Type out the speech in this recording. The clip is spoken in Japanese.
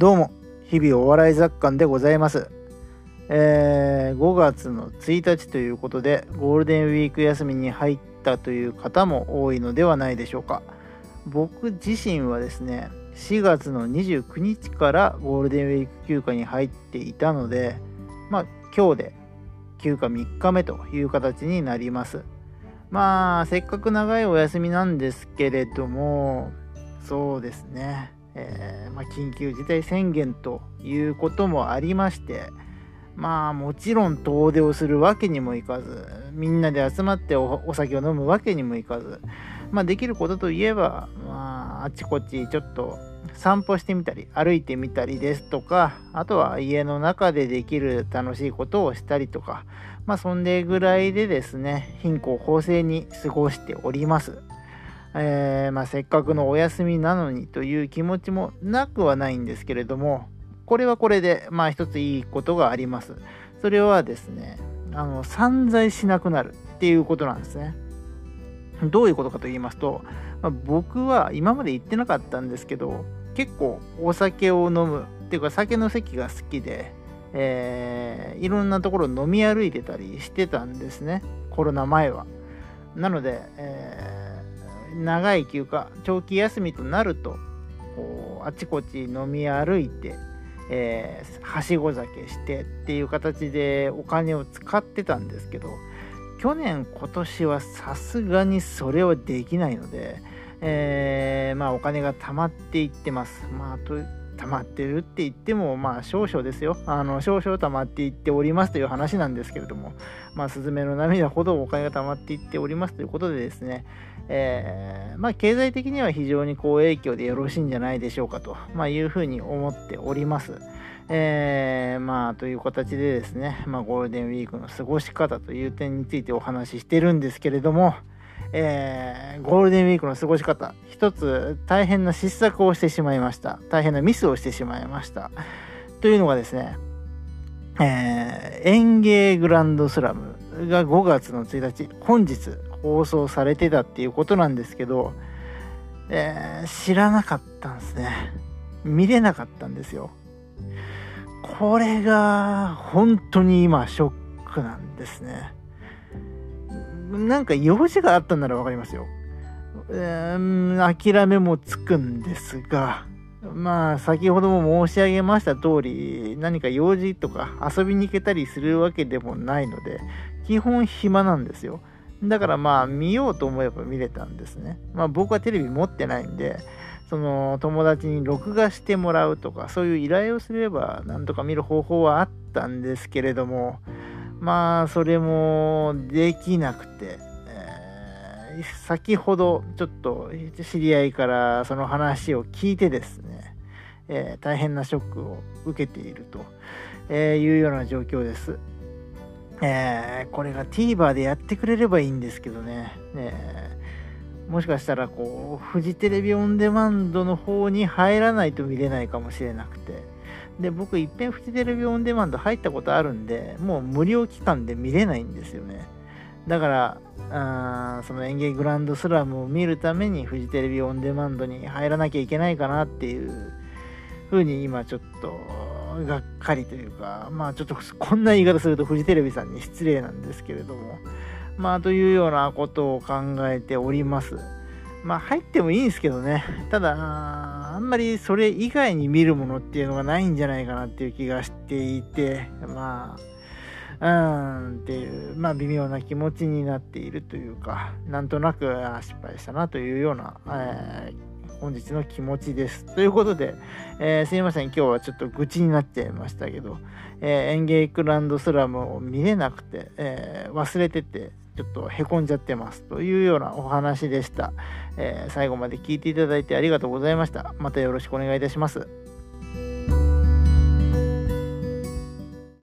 どうも、日々お笑い雑感でございます。えー5月の1日ということで、ゴールデンウィーク休みに入ったという方も多いのではないでしょうか。僕自身はですね、4月の29日からゴールデンウィーク休暇に入っていたので、まあ今日で休暇3日目という形になります。まあ、せっかく長いお休みなんですけれども、そうですね、えーまあ、緊急事態宣言ということもありまして、まあもちろん遠出をするわけにもいかず、みんなで集まってお酒を飲むわけにもいかず、まあできることといえば、まああちこちちょっと散歩してみたり、歩いてみたりですとか、あとは家の中でできる楽しいことをしたりとか、まあそんでぐらいでですね、貧困法制に過ごしております。えーまあ、せっかくのお休みなのにという気持ちもなくはないんですけれども、これはこれで、まあ一ついいことがあります。それはですね、あの、散財しなくなるっていうことなんですね。どういうことかと言いますと、まあ僕は今まで言ってなかったんですけど、結構お酒を飲むっていうか酒の席が好きで、えーいろんなところ飲み歩いてたりしてたんですね。コロナ前は。なので、えー長い休暇、長期休みとなると、あちこち飲み歩いて、えーはしご酒してっていう形でお金を使ってたんですけど、去年、今年はさすがにそれはできないので、えーまあお金が貯まっていってます。まあと溜まってるって言っても、まあ少々ですよ。あの、少々溜まっていっておりますという話なんですけれども、まあ、スズメの涙ほどお金が溜まっていっておりますということでですね、えーまあ、経済的には非常に好影響でよろしいんじゃないでしょうかと、まあ、いうふうに思っております。えーまあ、という形でですね、まあ、ゴールデンウィークの過ごし方という点についてお話ししてるんですけれども、えーゴールデンウィークの過ごし方、一つ大変な失策をしてしまいました。大変なミスをしてしまいました。というのがですね、えー、園芸グランドスラムが5月の1日、本日放送されてたっていうことなんですけど、えー知らなかったんですね。見れなかったんですよ。これが本当に今ショックなんですね。なんか用事があったんならわかりますよ。うーん諦めもつくんですが、まあ先ほども申し上げました通り何か用事とか遊びに行けたりするわけでもないので基本暇なんですよだからまあ見ようと思えば見れたんですねまあ僕はテレビ持ってないんでその友達に録画してもらうとかそういう依頼をすればなんとか見る方法はあったんですけれどもまあそれもできなくて、えー先ほどちょっと知り合いからその話を聞いてですね、えー大変なショックを受けていると、えーいうような状況です。えーこれが TVer でやってくれればいいんですけどね、え。もしかしたらこうフジテレビオンデマンドの方に入らないと見れないかもしれなくて。で僕いっぺんフジテレビオンデマンド入ったことあるんでもう無料期間で見れないんですよね。だからあその演芸グランドスラムを見るためにフジテレビオンデマンドに入らなきゃいけないかなっていう風に今ちょっとがっかりというかまあちょっとこんな言い方するとフジテレビさんに失礼なんですけれどもまあというようなことを考えております。まあ入ってもいいんですけどね。ただあんまりそれ以外に見るものっていうのがないんじゃないかなっていう気がしていてまあうーんっていう、まあ微妙な気持ちになっているというか、なんとなく失敗したなというような、えー本日の気持ちです。ということで、えーすいません、今日はちょっと愚痴になっちゃいましたけど、えー、エンゲイクランドスラムを見れなくて、えー忘れてて、ちょっとへこんじゃってますというようなお話でした、え最後まで聞いていただいてありがとうございました。またよろしくお願いいたします。